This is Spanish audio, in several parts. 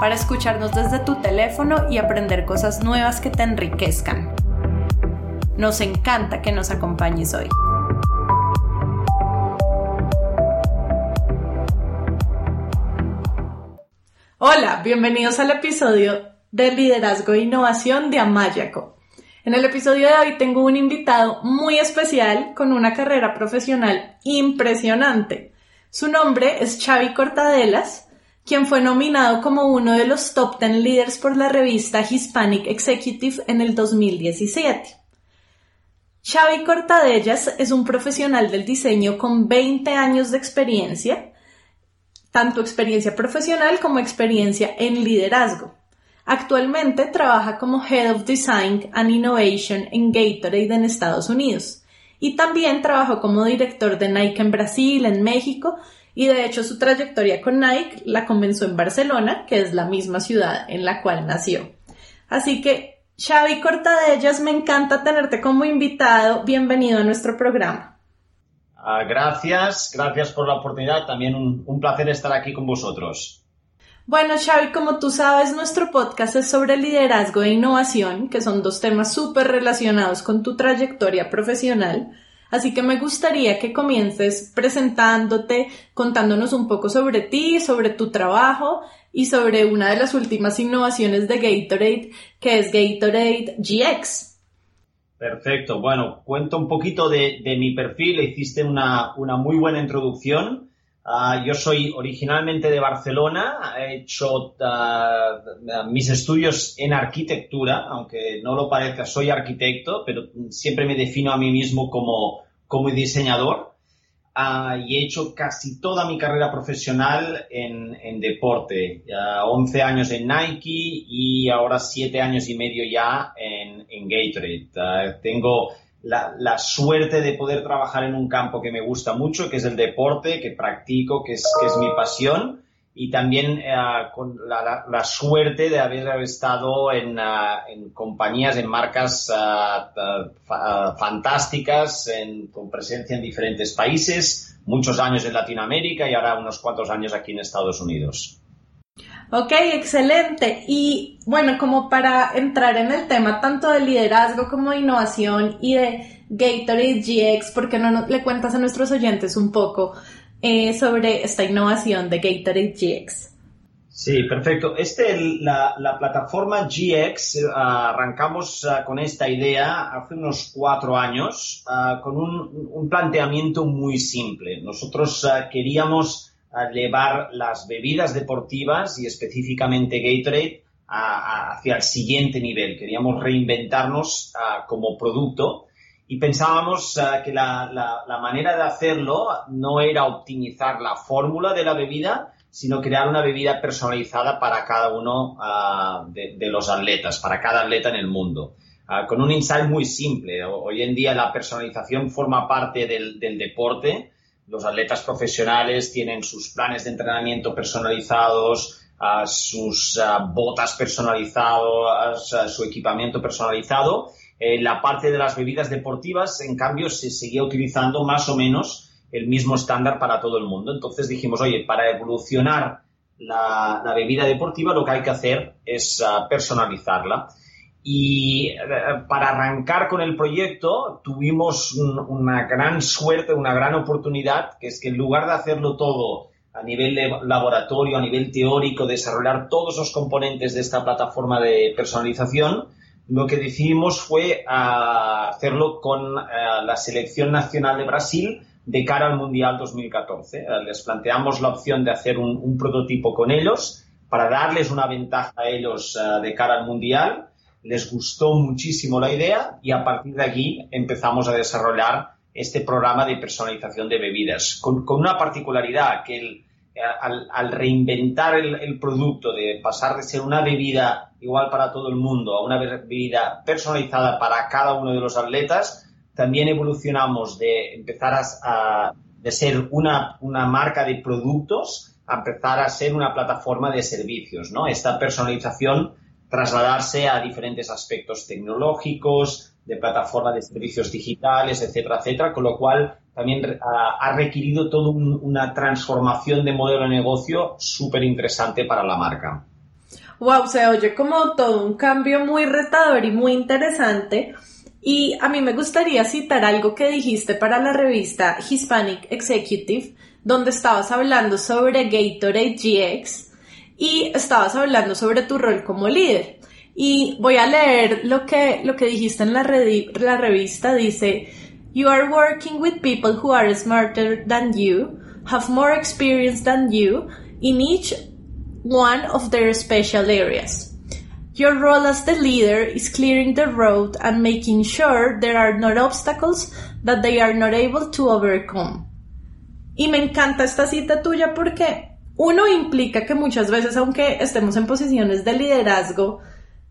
para escucharnos desde tu teléfono y aprender cosas nuevas que te enriquezcan. Nos encanta que nos acompañes hoy. Hola, bienvenidos al episodio de Liderazgo e Innovación de Amayaco. En el episodio de hoy tengo un invitado muy especial con una carrera profesional impresionante. Su nombre es Xavi Cortadelas quien fue nominado como uno de los top 10 líderes por la revista Hispanic Executive en el 2017. Xavi Cortadellas es un profesional del diseño con 20 años de experiencia, tanto experiencia profesional como experiencia en liderazgo. Actualmente trabaja como Head of Design and Innovation en Gatorade en Estados Unidos y también trabajó como director de Nike en Brasil, en México y de hecho su trayectoria con Nike la comenzó en Barcelona, que es la misma ciudad en la cual nació. Así que, Xavi Cortadellas, me encanta tenerte como invitado. Bienvenido a nuestro programa. Ah, gracias, gracias por la oportunidad. También un, un placer estar aquí con vosotros. Bueno, Xavi, como tú sabes, nuestro podcast es sobre liderazgo e innovación, que son dos temas súper relacionados con tu trayectoria profesional. Así que me gustaría que comiences presentándote, contándonos un poco sobre ti, sobre tu trabajo y sobre una de las últimas innovaciones de Gatorade, que es Gatorade GX. Perfecto. Bueno, cuento un poquito de, mi perfil. Hiciste una, muy buena introducción. Ah, yo soy originalmente de Barcelona. He hecho ah, mis estudios en arquitectura, aunque no lo parezca, soy arquitecto, pero siempre me defino a mí mismo como, como diseñador uh, y he hecho casi toda mi carrera profesional en, en deporte. Uh, 11 años en Nike y ahora 7 años y medio ya en, en Gatorade. Uh, tengo la, la, suerte de poder trabajar en un campo que me gusta mucho, que es el deporte, que practico, que es, que es mi pasión y también eh, con la, suerte de haber estado en, eh, compañías, en marcas eh, fantásticas, con presencia en diferentes países, muchos años en Latinoamérica y ahora unos cuantos años aquí en Estados Unidos. Ok, excelente. Y bueno, como para entrar en el tema tanto de liderazgo como de innovación y de Gatorade GX, ¿por qué no le cuentas a nuestros oyentes un poco eh, sobre esta innovación de Gatorade GX. Sí, perfecto. Este, la, la plataforma GX, eh, arrancamos uh, con esta idea hace unos cuatro años con un, un, planteamiento muy simple. Nosotros queríamos llevar las bebidas deportivas y específicamente Gatorade hacia el siguiente nivel. Queríamos reinventarnos como producto y pensábamos uh, que la, la, manera de hacerlo no era optimizar la fórmula de la bebida, sino crear una bebida personalizada para cada uno uh, de, los atletas, para cada atleta en el mundo. Uh, con un insight muy simple. Hoy en día la personalización forma parte del, del deporte. Los atletas profesionales tienen sus planes de entrenamiento personalizados, sus botas personalizadas, su equipamiento personalizado eh, la parte de las bebidas deportivas, en cambio, se seguía utilizando más o menos el mismo estándar para todo el mundo. Entonces dijimos, oye, para evolucionar la, bebida deportiva lo que hay que hacer es ah, personalizarla. Y eh, para arrancar con el proyecto tuvimos una gran suerte, una gran oportunidad, que es que en lugar de hacerlo todo a nivel de laboratorio, a nivel teórico, desarrollar todos los componentes de esta plataforma de personalización, lo que decidimos fue ah, hacerlo con ah, la selección nacional de Brasil de cara al Mundial 2014. Ah, les planteamos la opción de hacer un, prototipo con ellos para darles una ventaja a ellos de cara al Mundial. Les gustó muchísimo la idea y a partir de aquí empezamos a desarrollar este programa de personalización de bebidas, con, una particularidad que al, reinventar el, producto, de pasar de ser una bebida igual para todo el mundo a una bebida personalizada para cada uno de los atletas, también evolucionamos de empezar a, de ser una, una, marca de productos a empezar a ser una plataforma de servicios, ¿no? Esta personalización trasladarse a diferentes aspectos tecnológicos, de plataforma de servicios digitales, etcétera, etcétera, con lo cual también ha, requerido toda una transformación de modelo de negocio súper interesante para la marca. Wow, se oye como todo un cambio muy retador y muy interesante. Y a mí me gustaría citar algo que dijiste para la revista Hispanic Executive, donde estabas hablando sobre Gatorade GX y estabas hablando sobre tu rol como líder. Y voy a leer lo que, lo que dijiste en la, la revista. Dice, You are working with people who are smarter than you, have more experience than you in each one of their special areas. Your role as the leader is clearing the road and making sure there are no obstacles that they are not able to overcome. Y me encanta esta cita tuya porque uno implica que muchas veces, aunque estemos en posiciones de liderazgo,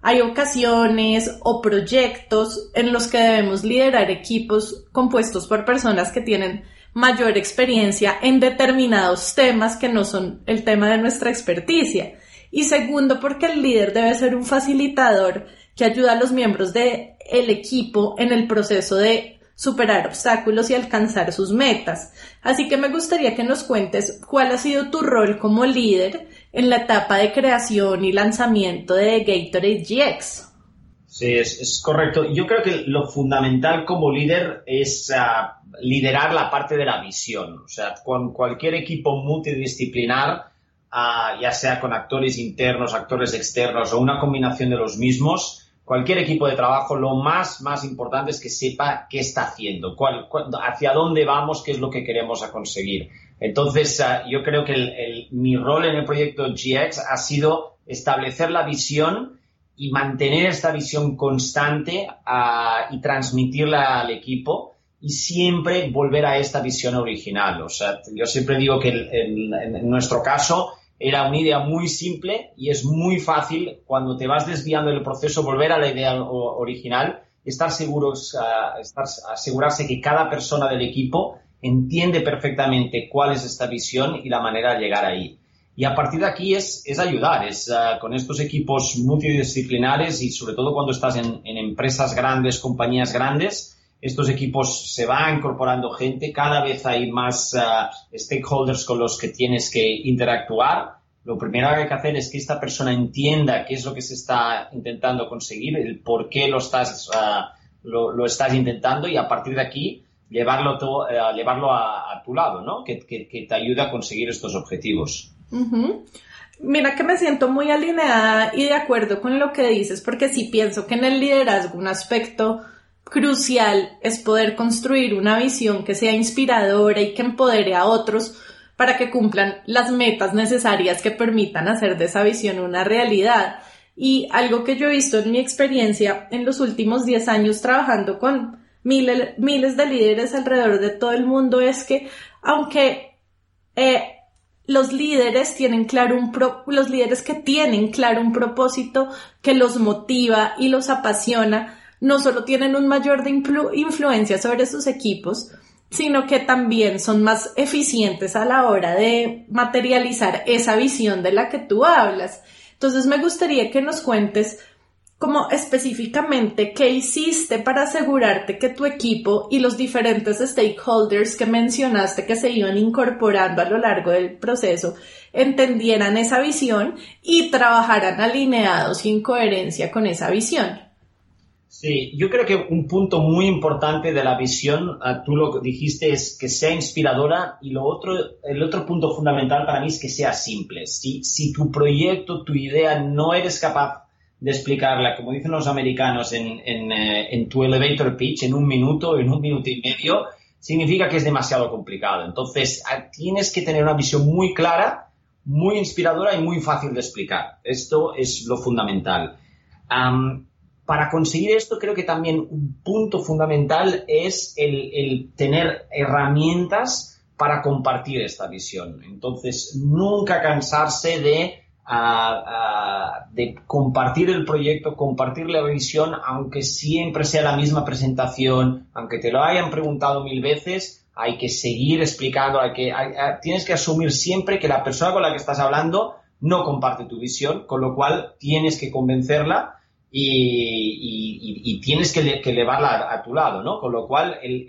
hay ocasiones o proyectos en los que debemos liderar equipos compuestos por personas que tienen mayor experiencia en determinados temas que no son el tema de nuestra experticia. Y segundo, porque el líder debe ser un facilitador que ayuda a los miembros del el equipo en el proceso de superar obstáculos y alcanzar sus metas. Así que me gustaría que nos cuentes cuál ha sido tu rol como líder en la etapa de creación y lanzamiento de Gatorade GX. Sí, es, correcto. Yo creo que lo fundamental como líder es ah, liderar la parte de la visión. O sea, con cualquier equipo multidisciplinar, ah, ya sea con actores internos, actores externos o una combinación de los mismos, cualquier equipo de trabajo, lo más, más importante es que sepa qué está haciendo, hacia dónde vamos, qué es lo que queremos conseguir. Entonces, ah, yo creo que mi rol en el proyecto GX ha sido establecer la visión y mantener esta visión constante ah, y transmitirla al equipo y siempre volver a esta visión original. O sea, yo siempre digo que en nuestro caso era una idea muy simple y es muy fácil cuando te vas desviando del proceso volver a la idea original, estar seguros, ah, estar, asegurarse que cada persona del equipo entiende perfectamente cuál es esta visión y la manera de llegar ahí. Y a partir de aquí es, es ayudar, es uh, con estos equipos multidisciplinares y sobre todo cuando estás en, en, empresas grandes, compañías grandes, estos equipos se van incorporando gente, cada vez hay más uh, stakeholders con los que tienes que interactuar. Lo primero que hay que hacer es que esta persona entienda qué es lo que se está intentando conseguir, el por qué lo estás, uh, lo, lo estás intentando y a partir de aquí llevarlo, eh, llevarlo a, tu lado, ¿no? Que, te ayude a conseguir estos objetivos. Mira que me siento muy alineada y de acuerdo con lo que dices, porque sí pienso que en el liderazgo un aspecto crucial es poder construir una visión que sea inspiradora y que empodere a otros para que cumplan las metas necesarias que permitan hacer de esa visión una realidad. Y algo que yo he visto en mi experiencia en los últimos 10 años trabajando con miles, de líderes alrededor de todo el mundo es que aunque eh, los líderes tienen claro un los líderes que tienen claro un propósito que los motiva y los apasiona, no solo tienen un mayor de influencia sobre sus equipos, sino que también son más eficientes a la hora de materializar esa visión de la que tú hablas. Entonces me gustaría que nos cuentes como específicamente qué hiciste para asegurarte que tu equipo y los diferentes stakeholders que mencionaste que se iban incorporando a lo largo del proceso entendieran esa visión y trabajaran alineados y en coherencia con esa visión. Sí, yo creo que un punto muy importante de la visión, ah, tú lo dijiste, es que sea inspiradora y lo otro, el otro punto fundamental para mí es que sea simple. Si, si tu proyecto, tu idea no eres capaz de explicarla, como dicen los americanos, en, eh, en, tu elevator pitch, en un minuto, en un minuto y medio, significa que es demasiado complicado. Entonces, ah, tienes que tener una visión muy clara, muy inspiradora y muy fácil de explicar. Esto es lo fundamental. para conseguir esto, creo que también un punto fundamental es el, el tener herramientas para compartir esta visión. Entonces, nunca cansarse de, de compartir el proyecto, compartir la visión, aunque siempre sea la misma presentación, aunque te lo hayan preguntado mil veces, hay que seguir explicando, hay que, tienes que asumir siempre que la persona con la que estás hablando no comparte tu visión, con lo cual tienes que convencerla y, tienes que, llevarla a, tu lado, ¿no? Con lo cual el,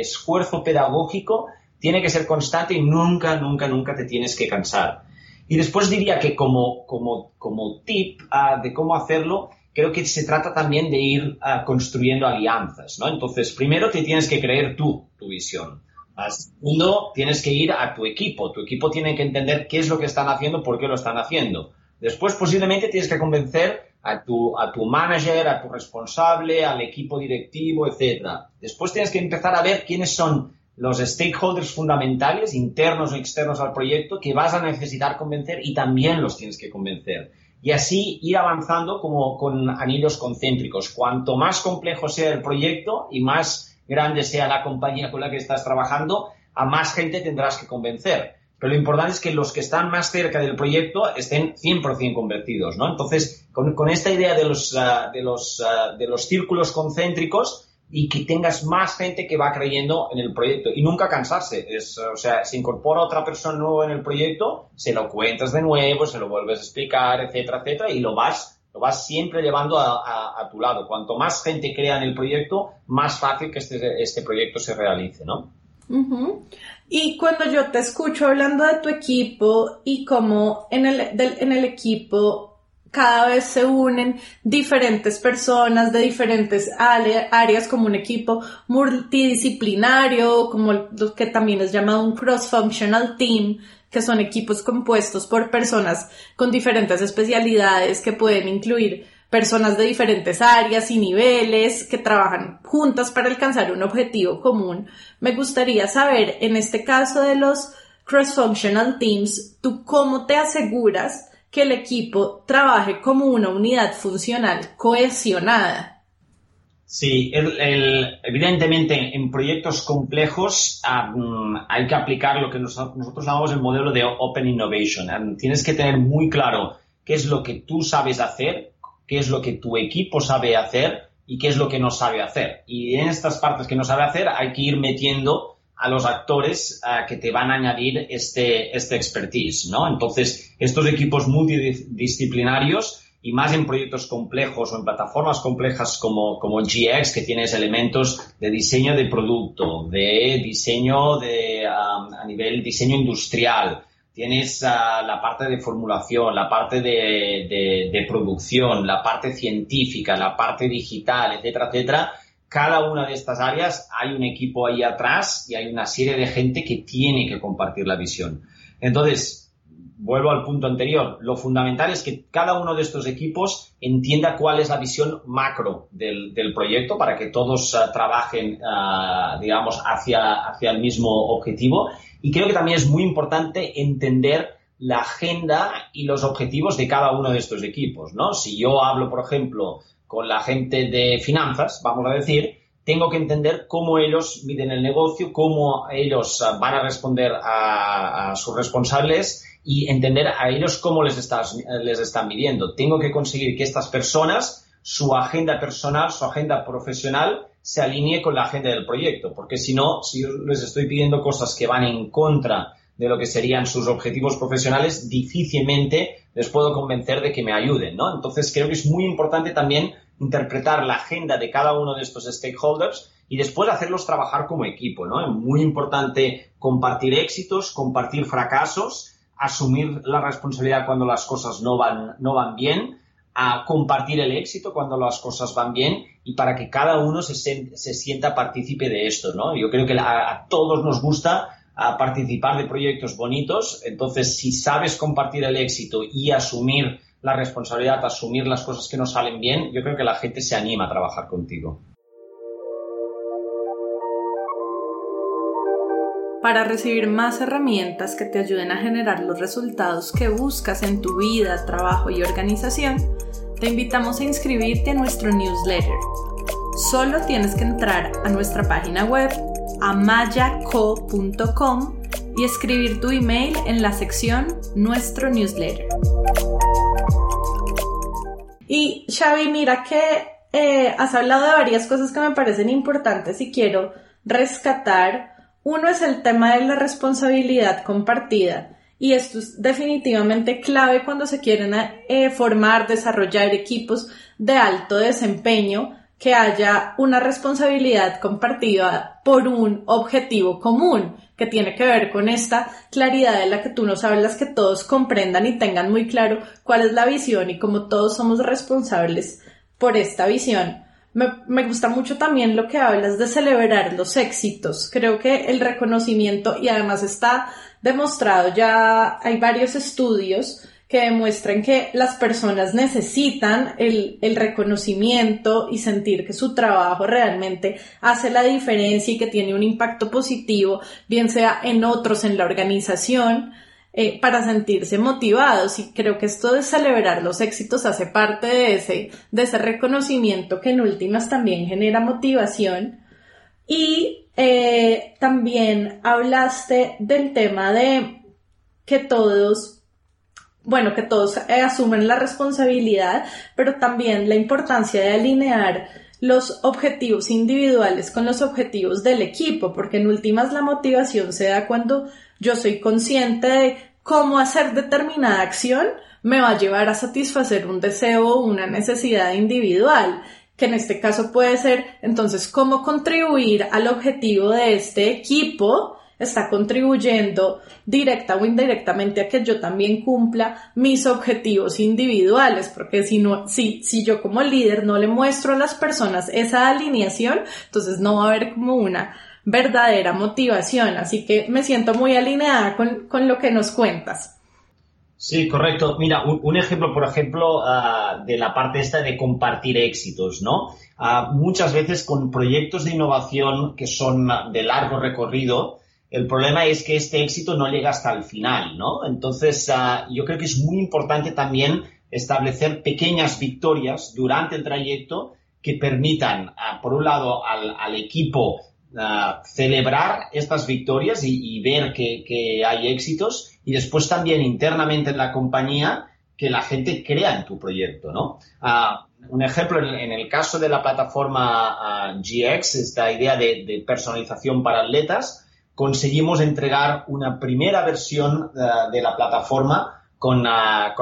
esfuerzo pedagógico tiene que ser constante y nunca, nunca, nunca te tienes que cansar. Y después diría que como, como, como tip ah, de cómo hacerlo, creo que se trata también de ir ah, construyendo alianzas, ¿no? Entonces, primero te tienes que creer tú tu visión. Segundo, tienes que ir a tu equipo. Tu equipo tiene que entender qué es lo que están haciendo, por qué lo están haciendo. Después, posiblemente, tienes que convencer a tu, a tu manager, a tu responsable, al equipo directivo, etc. Después tienes que empezar a ver quiénes son los stakeholders fundamentales, internos o externos al proyecto, que vas a necesitar convencer y también los tienes que convencer. Y así ir avanzando como con anillos concéntricos. Cuanto más complejo sea el proyecto y más grande sea la compañía con la que estás trabajando, a más gente tendrás que convencer. Pero lo importante es que los que están más cerca del proyecto estén 100% convertidos, ¿no? Entonces, con, esta idea de los, ah, de, los, ah, de los círculos concéntricos y que tengas más gente que va creyendo en el proyecto y nunca cansarse. Es, o sea, se incorpora otra persona nueva en el proyecto, se lo cuentas de nuevo, se lo vuelves a explicar, etcétera, etcétera, y lo vas, lo vas siempre llevando a, tu lado. Cuanto más gente crea en el proyecto, más fácil que este, este proyecto se realice, ¿no? Y cuando yo te escucho hablando de tu equipo y cómo en el, en el equipo cada vez se unen diferentes personas de diferentes áreas como un equipo multidisciplinario, como lo que también es llamado un cross-functional team, que son equipos compuestos por personas con diferentes especialidades que pueden incluir personas de diferentes áreas y niveles que trabajan juntas para alcanzar un objetivo común. Me gustaría saber, en este caso de los cross-functional teams, ¿tú cómo te aseguras que el equipo trabaje como una unidad funcional cohesionada? Sí, evidentemente en proyectos complejos hay que aplicar lo que nosotros llamamos el modelo de Open Innovation. tienes que tener muy claro qué es lo que tú sabes hacer, qué es lo que tu equipo sabe hacer y qué es lo que no sabe hacer. Y en estas partes que no sabe hacer hay que ir metiendo a los actores eh, que te van a añadir este, este expertise, ¿no? Entonces, estos equipos multidisciplinarios y más en proyectos complejos o en plataformas complejas como, como GX, que tienes elementos de diseño de producto, de diseño de, a nivel diseño industrial, tienes ah, la parte de formulación, la parte de, producción, la parte científica, la parte digital, etcétera, etcétera. Cada una de estas áreas hay un equipo ahí atrás y hay una serie de gente que tiene que compartir la visión. Entonces, vuelvo al punto anterior. Lo fundamental es que cada uno de estos equipos entienda cuál es la visión macro del, proyecto para que todos ah, trabajen, ah, digamos, hacia, hacia el mismo objetivo y creo que también es muy importante entender la agenda y los objetivos de cada uno de estos equipos, ¿no? Si yo hablo, por ejemplo, con la gente de finanzas, vamos a decir, tengo que entender cómo ellos miden el negocio, cómo ellos ah, van a responder a, sus responsables y entender a ellos cómo les, les están midiendo. Tengo que conseguir que estas personas, su agenda personal, su agenda profesional, se alinee con la agenda del proyecto, porque si no, si yo les estoy pidiendo cosas que van en contra de lo que serían sus objetivos profesionales, difícilmente les puedo convencer de que me ayuden, ¿no? Entonces creo que es muy importante también interpretar la agenda de cada uno de estos stakeholders y después hacerlos trabajar como equipo, ¿no? Es muy importante compartir éxitos, compartir fracasos, asumir la responsabilidad cuando las cosas no van, no van bien a compartir el éxito cuando las cosas van bien y para que cada uno se, se sienta partícipe de esto, ¿no? Yo creo que a, todos nos gusta participar de proyectos bonitos, entonces si sabes compartir el éxito y asumir la responsabilidad, asumir las cosas que no salen bien, yo creo que la gente se anima a trabajar contigo. Para recibir más herramientas que te ayuden a generar los resultados que buscas en tu vida, trabajo y organización, te invitamos a inscribirte a nuestro newsletter. Solo tienes que entrar a nuestra página web amayaco.com y escribir tu email en la sección Nuestro newsletter. Y Xavi, mira que eh, has hablado de varias cosas que me parecen importantes y quiero rescatar. Uno es el tema de la responsabilidad compartida. Y esto es definitivamente clave cuando se quieren eh, formar, desarrollar equipos de alto desempeño, que haya una responsabilidad compartida por un objetivo común que tiene que ver con esta claridad de la que tú nos hablas, que todos comprendan y tengan muy claro cuál es la visión y cómo todos somos responsables por esta visión. Me, me, gusta mucho también lo que hablas de celebrar los éxitos. Creo que el reconocimiento, y además está demostrado, ya hay varios estudios que demuestran que las personas necesitan el, el, reconocimiento y sentir que su trabajo realmente hace la diferencia y que tiene un impacto positivo, bien sea en otros, en la organización, eh, para sentirse motivados. Y creo que esto de celebrar los éxitos hace parte de ese, de ese reconocimiento que en últimas también genera motivación. Y eh, también hablaste del tema de que todos bueno, que todos eh, asumen la responsabilidad, pero también la importancia de alinear los objetivos individuales con los objetivos del equipo, porque en últimas la motivación se da cuando yo soy consciente de cómo hacer determinada acción me va a llevar a satisfacer un deseo o una necesidad individual, que en este caso puede ser entonces cómo contribuir al objetivo de este equipo está contribuyendo directa o indirectamente a que yo también cumpla mis objetivos individuales, porque si no, si, si yo como líder no le muestro a las personas esa alineación, entonces no va a haber como una verdadera motivación. Así que me siento muy alineada con, con lo que nos cuentas. Sí, correcto. Mira, un, ejemplo, por ejemplo, ah, de la parte esta de compartir éxitos, ¿no? Ah, muchas veces con proyectos de innovación que son de largo recorrido, el problema es que este éxito no llega hasta el final, ¿no? Entonces, ah, yo creo que es muy importante también establecer pequeñas victorias durante el trayecto que permitan, ah, por un lado, al, equipo ah, celebrar estas victorias y, ver que, hay éxitos y después también internamente en la compañía que la gente crea en tu proyecto, ¿no? un ejemplo, en, el caso de la plataforma GX, esta idea de personalización para atletas, conseguimos entregar una primera versión eh, de la plataforma con, eh,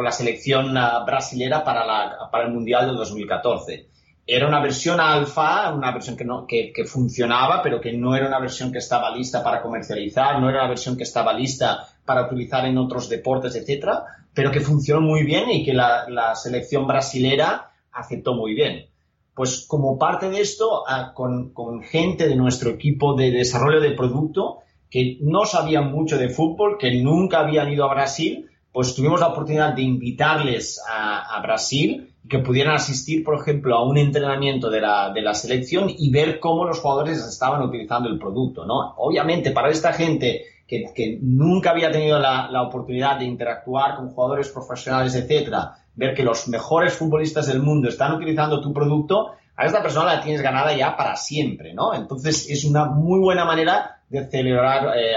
la selección eh, brasilera para, la, para el Mundial del 2014 era una versión alfa, una versión que, funcionaba, pero que no era una versión que estaba lista para comercializar, no era una versión que estaba lista para utilizar en otros deportes, etcétera, pero que funcionó muy bien y que la, la selección brasilera aceptó muy bien. Pues como parte de esto, con, con gente de nuestro equipo de desarrollo de producto, que no sabían mucho de fútbol, que nunca habían ido a Brasil, pues tuvimos la oportunidad de invitarles a, Brasil y que pudieran asistir, por ejemplo, a un entrenamiento de la, selección y ver cómo los jugadores estaban utilizando el producto, ¿no? Obviamente, para esta gente que, nunca había tenido la, oportunidad de interactuar con jugadores profesionales, etcétera, ver que los mejores futbolistas del mundo están utilizando tu producto, a esta persona la tienes ganada ya para siempre, ¿no? Entonces es una muy buena manera de celebrar eh,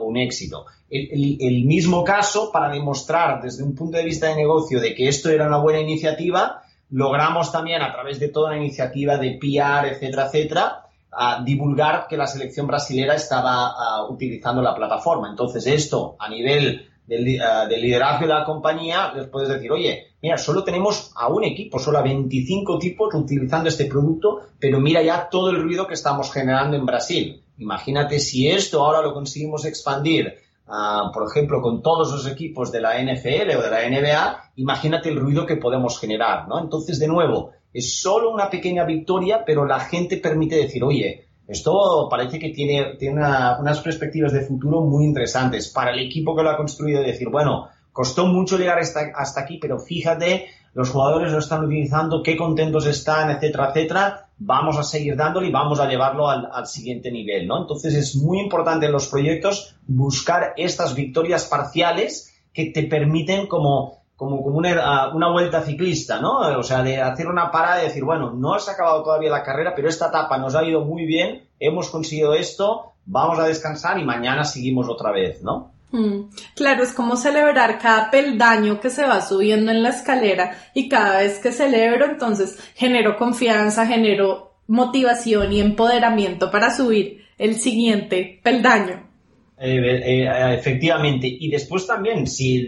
un éxito. El, mismo caso, para demostrar desde un punto de vista de negocio de que esto era una buena iniciativa, logramos también a través de toda la iniciativa de PR, etcétera, etcétera, a divulgar que la selección brasilera estaba utilizando la plataforma. Entonces esto a nivel del, liderazgo de la compañía les puedes decir, oye, mira, solo tenemos a un equipo, solo a 25 tipos utilizando este producto, pero mira ya todo el ruido que estamos generando en Brasil. Imagínate si esto ahora lo conseguimos expandir, ah, por ejemplo, con todos los equipos de la NFL o de la NBA, imagínate el ruido que podemos generar, ¿no? Entonces, de nuevo, es solo una pequeña victoria, pero la gente permite decir, oye, esto parece que tiene, tiene unas perspectivas de futuro muy interesantes para el equipo que lo ha construido, decir, bueno, Costó mucho llegar hasta, aquí, pero fíjate, los jugadores lo están utilizando, qué contentos están, etcétera, etcétera. Vamos a seguir dándole y vamos a llevarlo al, siguiente nivel, ¿no? Entonces es muy importante en los proyectos buscar estas victorias parciales que te permiten como como, como una, una, vuelta ciclista, ¿no? O sea, de hacer una parada y decir, bueno, no has acabado todavía la carrera, pero esta etapa nos ha ido muy bien, hemos conseguido esto, vamos a descansar y mañana seguimos otra vez, ¿no? Mm, claro, es como celebrar cada peldaño que se va subiendo en la escalera y cada vez que celebro, entonces genero confianza, genero motivación y empoderamiento para subir el siguiente peldaño. Eh, eh, efectivamente. Y después también, si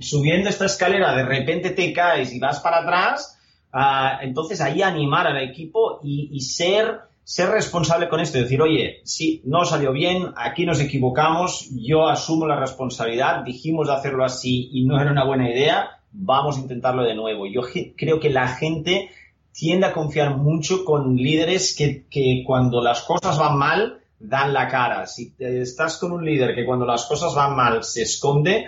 subiendo esta escalera de repente te caes y vas para atrás, ah, entonces ahí animar al equipo y ser ser responsable con esto y decir, oye, sí, no salió bien, aquí nos equivocamos, yo asumo la responsabilidad, dijimos de hacerlo así y no era una buena idea, vamos a intentarlo de nuevo. Yo creo que la gente tiende a confiar mucho con líderes que, que cuando las cosas van mal, dan la cara. Si estás con un líder que cuando las cosas van mal se esconde,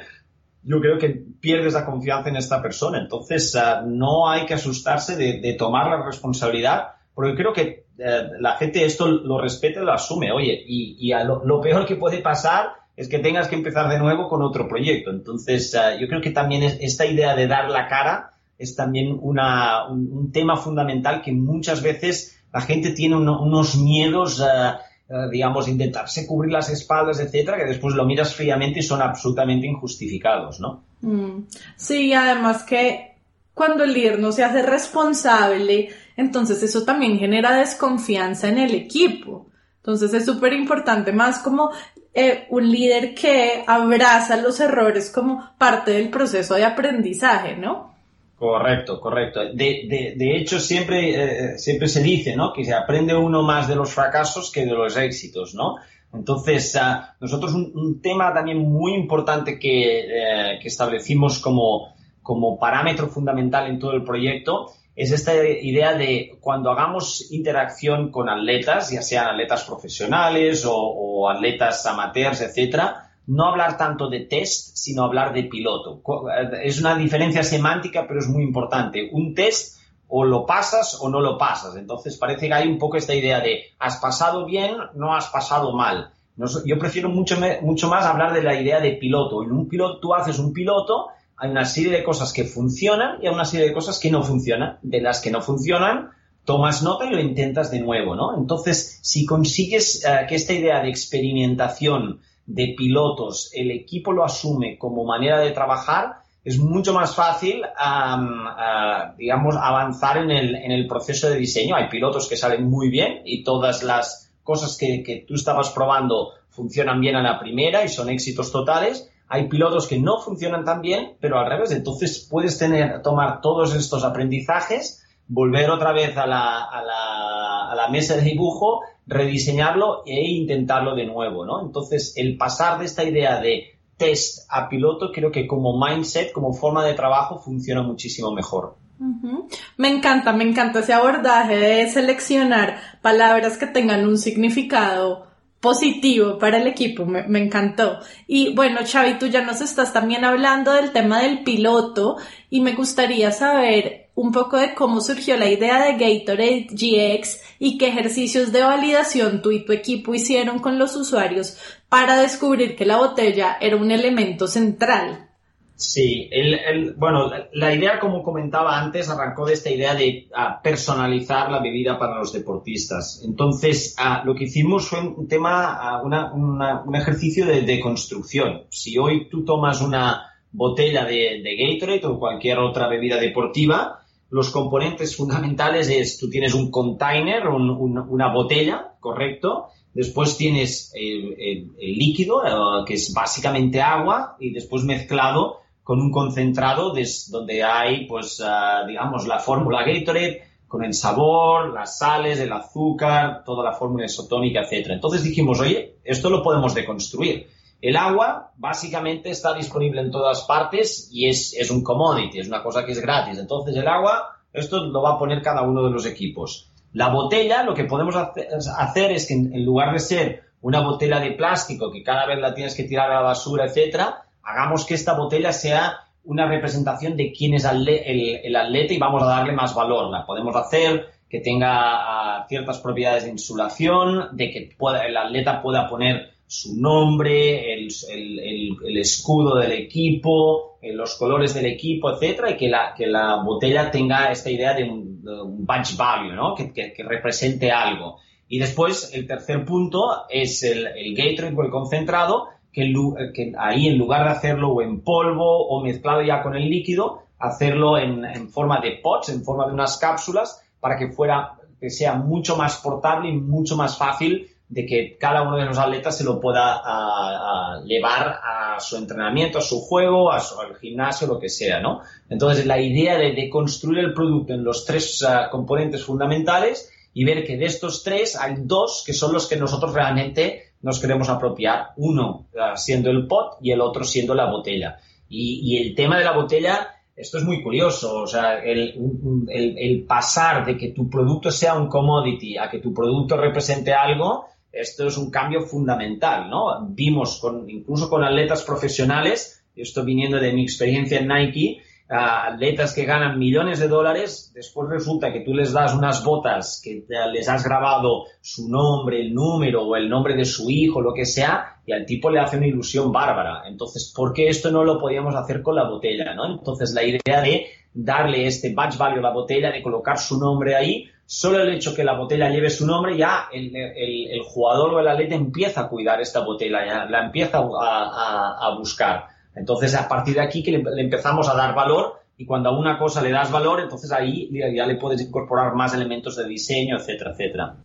yo creo que pierdes la confianza en esta persona. Entonces, uh, no hay que asustarse de, de tomar la responsabilidad porque creo que eh, la gente esto lo respeta y lo asume. Oye, y, lo, peor que puede pasar es que tengas que empezar de nuevo con otro proyecto. Entonces, eh, yo creo que también esta idea de dar la cara es también una, un, tema fundamental que muchas veces la gente tiene unos miedos, uh, digamos, intentarse cubrir las espaldas, etcétera, que después lo miras fríamente y son absolutamente injustificados, ¿no? Mm. Sí, además que cuando el líder no se hace responsable entonces eso también genera desconfianza en el equipo. Entonces es súper importante más como eh, un líder que abraza los errores como parte del proceso de aprendizaje, ¿no? Correcto, correcto. De, de, hecho, siempre, eh, siempre se dice, ¿no? Que se aprende uno más de los fracasos que de los éxitos, ¿no? Entonces, ah, nosotros un, tema también muy importante que, eh, que establecimos como, como parámetro fundamental en todo el proyecto es esta idea de cuando hagamos interacción con atletas, ya sean atletas profesionales o, atletas amateurs, etcétera, no hablar tanto de test, sino hablar de piloto. Es una diferencia semántica, pero es muy importante. Un test o lo pasas o no lo pasas. Entonces parece que hay un poco esta idea de has pasado bien, no has pasado mal. Yo prefiero mucho, mucho más hablar de la idea de piloto. En un piloto, tú haces un piloto hay una serie de cosas que funcionan y hay una serie de cosas que no funcionan. De las que no funcionan, tomas nota y lo intentas de nuevo, ¿no? Entonces, si consigues eh, que esta idea de experimentación de pilotos, el equipo lo asume como manera de trabajar, es mucho más fácil, digamos, avanzar en el, en el, proceso de diseño. Hay pilotos que salen muy bien y todas las cosas que, que tú estabas probando funcionan bien a la primera y son éxitos totales hay pilotos que no funcionan tan bien, pero al revés. Entonces puedes tener, tomar todos estos aprendizajes, volver otra vez a la, mesa de dibujo, rediseñarlo e intentarlo de nuevo, ¿no? Entonces, el pasar de esta idea de test a piloto, creo que como mindset, como forma de trabajo, funciona muchísimo mejor. Me encanta, me encanta ese abordaje de seleccionar palabras que tengan un significado positivo para el equipo, me, encantó. Y bueno, Xavi, tú ya nos estás también hablando del tema del piloto y me gustaría saber un poco de cómo surgió la idea de Gatorade GX y qué ejercicios de validación tú y tu equipo hicieron con los usuarios para descubrir que la botella era un elemento central. Sí, el, bueno, la idea, como comentaba antes, arrancó de esta idea de ah, personalizar la bebida para los deportistas. Entonces, ah, lo que hicimos fue un tema, ah, un ejercicio de, construcción. Si hoy tú tomas una botella de, Gatorade o cualquier otra bebida deportiva, los componentes fundamentales es, tú tienes un container, una botella, correcto, después tienes el, líquido, que es básicamente agua, y después mezclado con un concentrado donde hay, pues, ah, digamos, la fórmula Gatorade con el sabor, las sales, el azúcar, toda la fórmula isotónica, etc. Entonces dijimos, oye, esto lo podemos deconstruir. El agua básicamente está disponible en todas partes y es, es un commodity, es una cosa que es gratis. Entonces el agua, esto lo va a poner cada uno de los equipos. La botella, lo que podemos hacer es que en lugar de ser una botella de plástico que cada vez la tienes que tirar a la basura, etcétera, hagamos que esta botella sea una representación de quién es el, atleta y vamos a darle más valor. La podemos hacer que tenga ah, ciertas propiedades de insulación, de que el atleta pueda poner su nombre, el, escudo del equipo, eh, los colores del equipo, etcétera, y que la, que la botella tenga esta idea de un, badge value, ¿no? Que, que, represente algo. Y después, el tercer punto es el, el Gatorade el concentrado, que, que, ahí en lugar de hacerlo o en polvo o mezclado ya con el líquido, hacerlo en, en forma de pots, en forma de unas cápsulas, para que fuera, que sea mucho más portable y mucho más fácil de que cada uno de los atletas se lo pueda llevar a su entrenamiento, a su juego, al gimnasio, lo que sea, ¿no? Entonces, la idea de, construir el producto en los tres ah, componentes fundamentales y ver que de estos tres hay dos que son los que nosotros realmente nos queremos apropiar. Uno ah, siendo el pot y el otro siendo la botella. Y, el tema de la botella, esto es muy curioso. O sea, el, el pasar de que tu producto sea un commodity a que tu producto represente algo, esto es un cambio fundamental, ¿no? Vimos con, incluso con atletas profesionales, esto viniendo de mi experiencia en Nike, atletas que ganan millones de dólares, después resulta que tú les das unas botas que les has grabado su nombre, el número o el nombre de su hijo, lo que sea, y al tipo le hace una ilusión bárbara. Entonces, ¿por qué esto no lo podíamos hacer con la botella, no? Entonces, la idea de darle este badge value a la botella, de colocar su nombre ahí, solo el hecho que la botella lleve su nombre, ya el, jugador o el atleta empieza a cuidar esta botella, la empieza a, buscar. Entonces, a partir de aquí que le, empezamos a dar valor y cuando a una cosa le das valor, entonces ahí ya le puedes incorporar más elementos de diseño, etcétera, etcétera.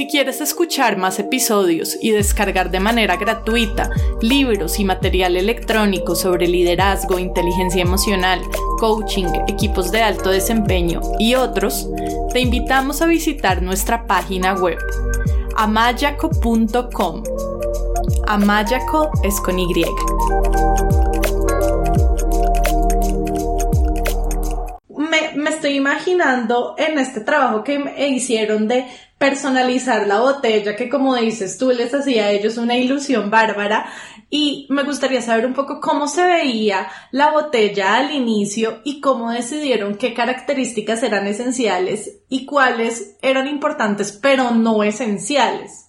Si quieres escuchar más episodios y descargar de manera gratuita libros y material electrónico sobre liderazgo, inteligencia emocional, coaching, equipos de alto desempeño y otros, te invitamos a visitar nuestra página web amayaco.com. Amayaco es con Y. Me, me, estoy imaginando en este trabajo que hicieron de personalizar la botella, que como dices tú les hacía a ellos una ilusión bárbara. Y me gustaría saber un poco cómo se veía la botella al inicio y cómo decidieron qué características eran esenciales y cuáles eran importantes pero no esenciales.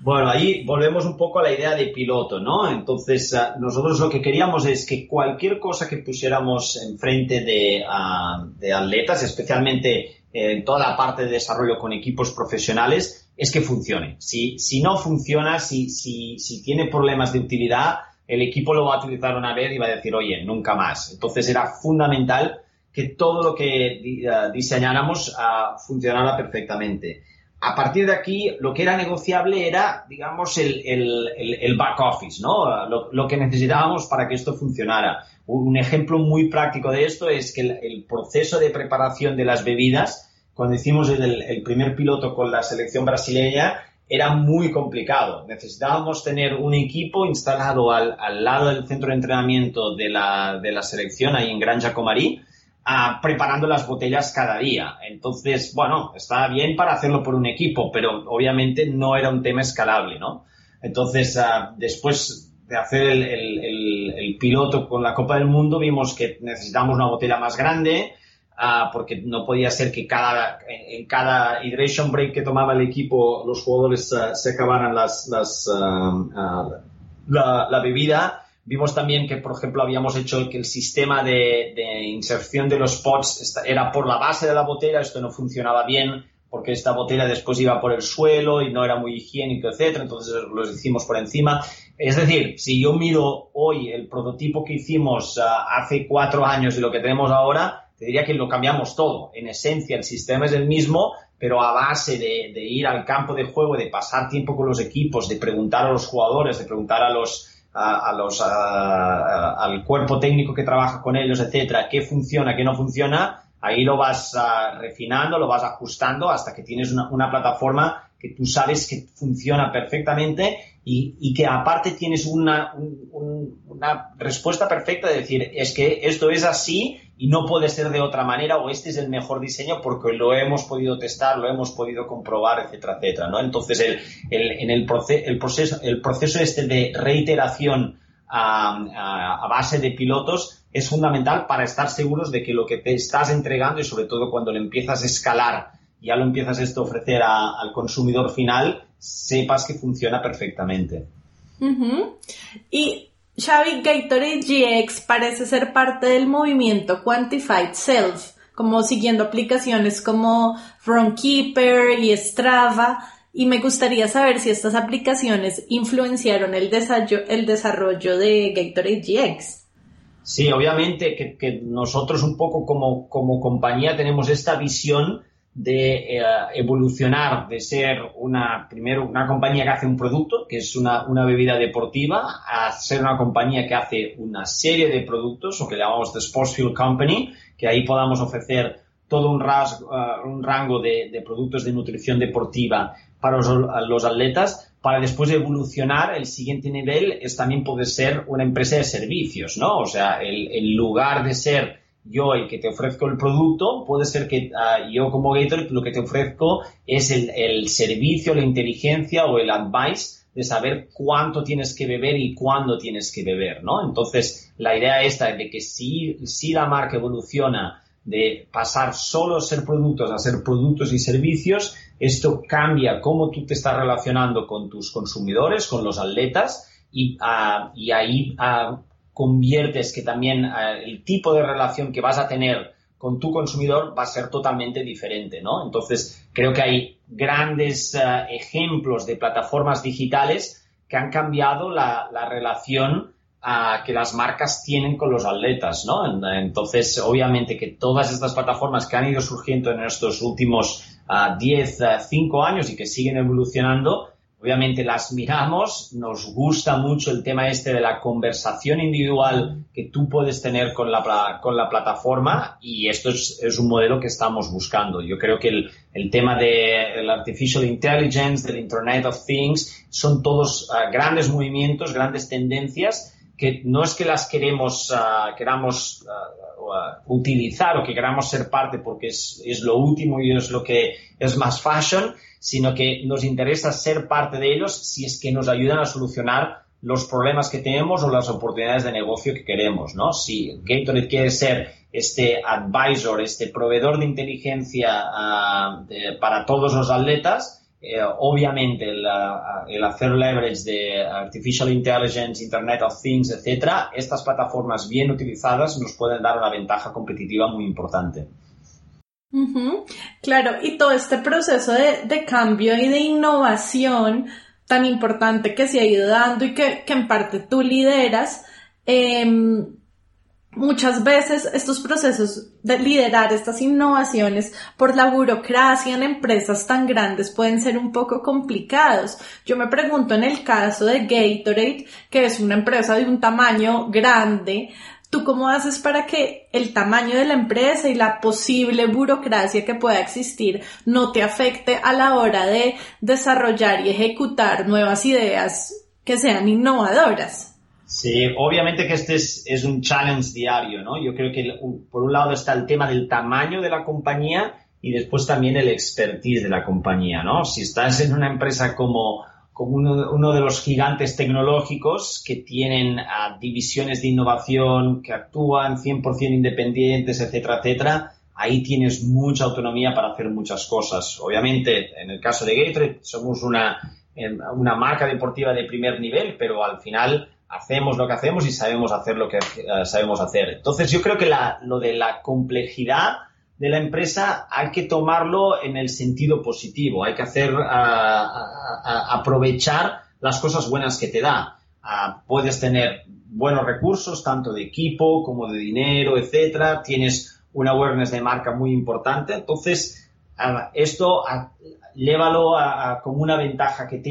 Bueno, ahí volvemos un poco a la idea de piloto, ¿no? Entonces, ah, nosotros lo que queríamos es que cualquier cosa que pusiéramos enfrente de, uh, de atletas, especialmente en toda la parte de desarrollo con equipos profesionales es que funcione. Si, si no funciona, si, si, si tiene problemas de utilidad, el equipo lo va a utilizar una vez y va a decir, oye, nunca más. Entonces era fundamental que todo lo que eh, diseñáramos uh, funcionara perfectamente. A partir de aquí, lo que era negociable era, digamos, el, el, el, back office, ¿no? Lo, lo, que necesitábamos para que esto funcionara. Un ejemplo muy práctico de esto es que el, proceso de preparación de las bebidas, cuando hicimos el, primer piloto con la selección brasileña, era muy complicado. Necesitábamos tener un equipo instalado al, lado del centro de entrenamiento de la, de la selección, ahí en Granja Comarí, preparando las botellas cada día. Entonces, bueno, estaba bien para hacerlo por un equipo, pero obviamente no era un tema escalable, ¿no? Entonces, ah, después de hacer el, piloto con la Copa del Mundo, vimos que necesitábamos una botella más grande, ah, porque no podía ser que cada, en, cada hydration break que tomaba el equipo los jugadores ah, se acabaran las, las ah, la, bebida. Vimos también que, por ejemplo, habíamos hecho que el sistema de, de inserción de los pots era por la base de la botella, esto no funcionaba bien porque esta botella después iba por el suelo y no era muy higiénico, etcétera, entonces los hicimos por encima. Es decir, si yo miro hoy el prototipo que hicimos ah, hace cuatro años y lo que tenemos ahora, te diría que lo cambiamos todo. En esencia, el sistema es el mismo, pero a base de, ir al campo de juego, de pasar tiempo con los equipos, de preguntar a los jugadores, de preguntar a los, a, los, al cuerpo técnico que trabaja con ellos, etcétera, qué funciona, qué no funciona, Ahí lo vas uh, refinando, lo vas ajustando hasta que tienes una, una, plataforma que tú sabes que funciona perfectamente y, que aparte tienes una, un, una, respuesta perfecta de decir, es que esto es así y no puede ser de otra manera o este es el mejor diseño porque lo hemos podido testar, lo hemos podido comprobar, etcétera, etcétera. Entonces, el, proceso, el proceso este de reiteración a, a, base de pilotos es fundamental para estar seguros de que lo que te estás entregando y sobre todo cuando lo empiezas a escalar, ya lo empiezas esto a ofrecer al consumidor final, sepas que funciona perfectamente. Y Xavi, Gatorade GX parece ser parte del movimiento Quantified Self, como siguiendo aplicaciones como Runkeeper y Strava, y me gustaría saber si estas aplicaciones influenciaron el, el desarrollo de Gatorade GX. Sí, obviamente que, nosotros un poco como, como compañía tenemos esta visión de eh, evolucionar de ser una, primero, una compañía que hace un producto, que es una, una, bebida deportiva, a ser una compañía que hace una serie de productos, o que llamamos The Sports Fuel Company, que ahí podamos ofrecer todo un, uh, un rango de, productos de nutrición deportiva para los, atletas, para después evolucionar, el siguiente nivel es también poder ser una empresa de servicios, ¿no? O sea, el, lugar de ser yo el que te ofrezco el producto, puede ser que uh, yo como Gator lo que te ofrezco es el, el, servicio, la inteligencia o el advice de saber cuánto tienes que beber y cuándo tienes que beber, ¿no? Entonces, la idea esta de que si, si la marca evoluciona de pasar solo a ser productos a ser productos y servicios, esto cambia cómo tú te estás relacionando con tus consumidores, con los atletas, y, y ahí uh, conviertes que también eh, el tipo de relación que vas a tener con tu consumidor va a ser totalmente diferente, ¿no? Entonces, creo que hay grandes ejemplos de plataformas digitales que han cambiado la, relación uh, que las marcas tienen con los atletas, ¿no? Entonces, obviamente que todas estas plataformas que han ido surgiendo en estos últimos 10, 5 años y que siguen evolucionando, Obviamente las miramos, nos gusta mucho el tema este de la conversación individual que tú puedes tener con la, con la plataforma y esto es, es un modelo que estamos buscando. Yo creo que el, el tema de la artificial intelligence, del Internet of Things, son todos uh, grandes movimientos, grandes tendencias no es que las queremos, uh, queramos uh, utilizar o que queramos ser parte porque es, es lo último y es lo que es más fashion, sino que nos interesa ser parte de ellos si es que nos ayudan a solucionar los problemas que tenemos o las oportunidades de negocio que queremos, ¿no? Si Gatorade quiere ser este advisor, este proveedor de inteligencia para todos los atletas, eh, obviamente el, el, hacer leverage de artificial intelligence, Internet of Things, etcétera, estas plataformas bien utilizadas nos pueden dar una ventaja competitiva muy importante. Claro, y todo este proceso de, cambio y de innovación tan importante que se ha ido dando y que, en parte tú lideras, em, muchas veces estos procesos de liderar estas innovaciones por la burocracia en empresas tan grandes pueden ser un poco complicados. Yo me pregunto en el caso de Gatorade, que es una empresa de un tamaño grande, ¿Tú cómo haces para que el tamaño de la empresa y la posible burocracia que pueda existir no te afecte a la hora de desarrollar y ejecutar nuevas ideas que sean innovadoras? Sí, obviamente que este es, un challenge diario, ¿no? Yo creo que por un lado está el tema del tamaño de la compañía y después también el expertise de la compañía, ¿no? Si estás en una empresa como como uno, de los gigantes tecnológicos que tienen ah, divisiones de innovación, que actúan 100% independientes, etcétera, etcétera, ahí tienes mucha autonomía para hacer muchas cosas. Obviamente, en el caso de Gatorade, somos una, una marca deportiva de primer nivel, pero al final hacemos lo que hacemos y sabemos hacer lo que ah, sabemos hacer. Entonces, yo creo que la, lo de la complejidad de la empresa hay que tomarlo en el sentido positivo, hay que hacer, aprovechar las cosas buenas que te da. puedes tener buenos recursos, tanto de equipo como de dinero, etcétera, tienes una awareness de marca muy importante, entonces esto llévalo como una ventaja que,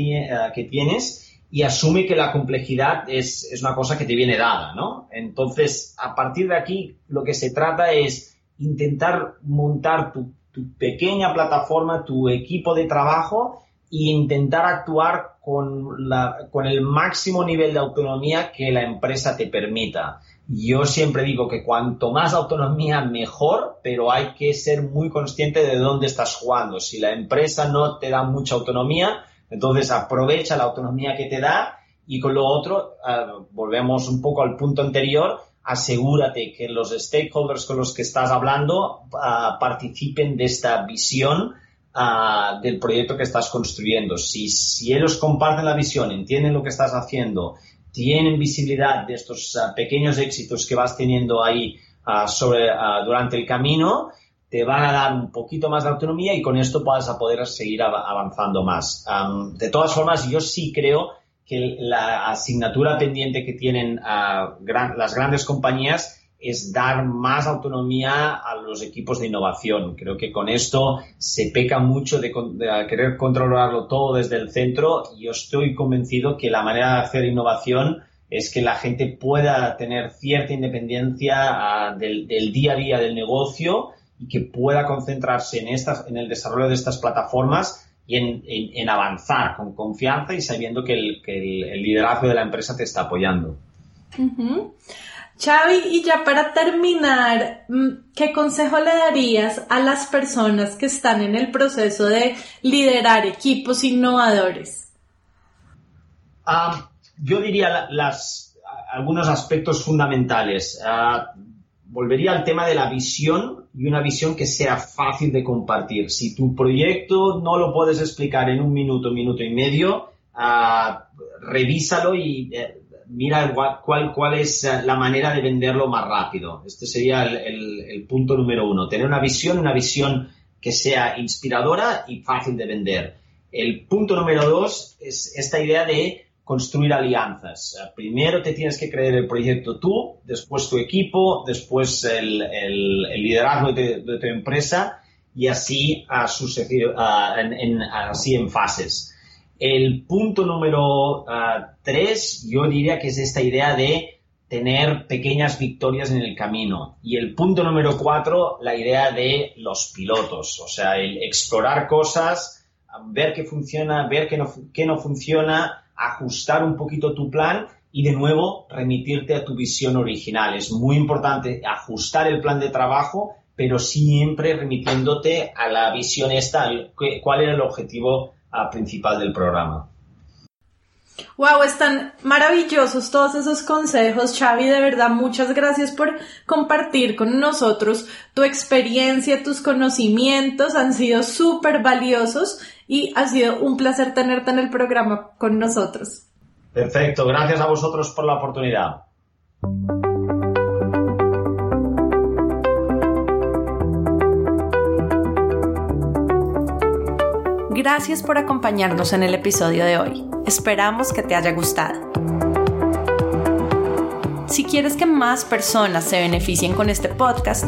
que tienes y asume que la complejidad es, es una cosa que te viene dada, ¿no? Entonces, a partir de aquí, lo que se trata es intentar montar tu, pequeña plataforma, tu equipo de trabajo e intentar actuar con, la, con el máximo nivel de autonomía que la empresa te permita. Yo siempre digo que cuanto más autonomía mejor, pero hay que ser muy consciente de dónde estás jugando. Si la empresa no te da mucha autonomía, entonces aprovecha la autonomía que te da y con lo otro, uh, volvemos un poco al punto anterior, asegúrate que los stakeholders con los que estás hablando uh, participen de esta visión uh, del proyecto que estás construyendo. Si, si ellos comparten la visión, entienden lo que estás haciendo tienen visibilidad de estos pequeños éxitos que vas teniendo ahí ah, sobre, durante el camino, te van a dar un poquito más de autonomía y con esto vas a poder seguir avanzando más. de todas formas, yo sí creo que la asignatura pendiente que tienen las grandes compañías es dar más autonomía a los equipos de innovación. Creo que con esto se peca mucho de, querer controlarlo todo desde el centro y yo estoy convencido que la manera de hacer innovación es que la gente pueda tener cierta independencia ah, del, día a día del negocio y que pueda concentrarse en, estas, en el desarrollo de estas plataformas y en, avanzar con confianza y sabiendo que el, liderazgo de la empresa te está apoyando. Xavi, y ya para terminar, mm, ¿qué consejo le darías a las personas que están en el proceso de liderar equipos innovadores? Ah, yo diría las, algunos aspectos fundamentales. Ah, volvería al tema de la visión y una visión que sea fácil de compartir. Si tu proyecto no lo puedes explicar en un minuto, minuto y medio, uh, revísalo y eh, mira cuál, cuál es eh, la manera de venderlo más rápido. Este sería el, punto número uno. Tener una visión, una visión que sea inspiradora y fácil de vender. El punto número dos es esta idea de construir alianzas. Eh, primero te tienes que creer el proyecto tú, después tu equipo, después el, liderazgo de, tu empresa y así, a suceder, así en fases. El punto número ah, tres, yo diría que es esta idea de tener pequeñas victorias en el camino. Y el punto número cuatro, la idea de los pilotos, o sea, el explorar cosas, ver qué funciona, ver qué no, qué no funciona, ajustar un poquito tu plan y de nuevo remitirte a tu visión original. Es muy importante ajustar el plan de trabajo, pero siempre remitiéndote a la visión esta, cuál era el objetivo principal del programa. Wow, están maravillosos todos esos consejos, Xavi. De verdad, muchas gracias por compartir con nosotros tu experiencia, tus conocimientos. Han sido súper valiosos y ha sido un placer tenerte en el programa con nosotros. Perfecto, gracias a vosotros por la oportunidad. Gracias por acompañarnos en el episodio de hoy. Esperamos que te haya gustado. Si quieres que más personas se beneficien con este podcast,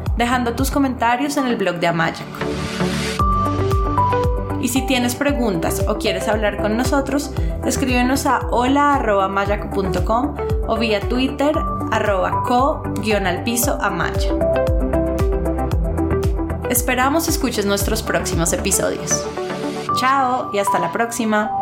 dejando tus comentarios en el blog de Amayaco. Y si tienes preguntas o quieres hablar con nosotros, escríbenos a hola.mayaco.com o vía Twitter arroba co-al amaya. Esperamos escuches nuestros próximos episodios. Chao y hasta la próxima.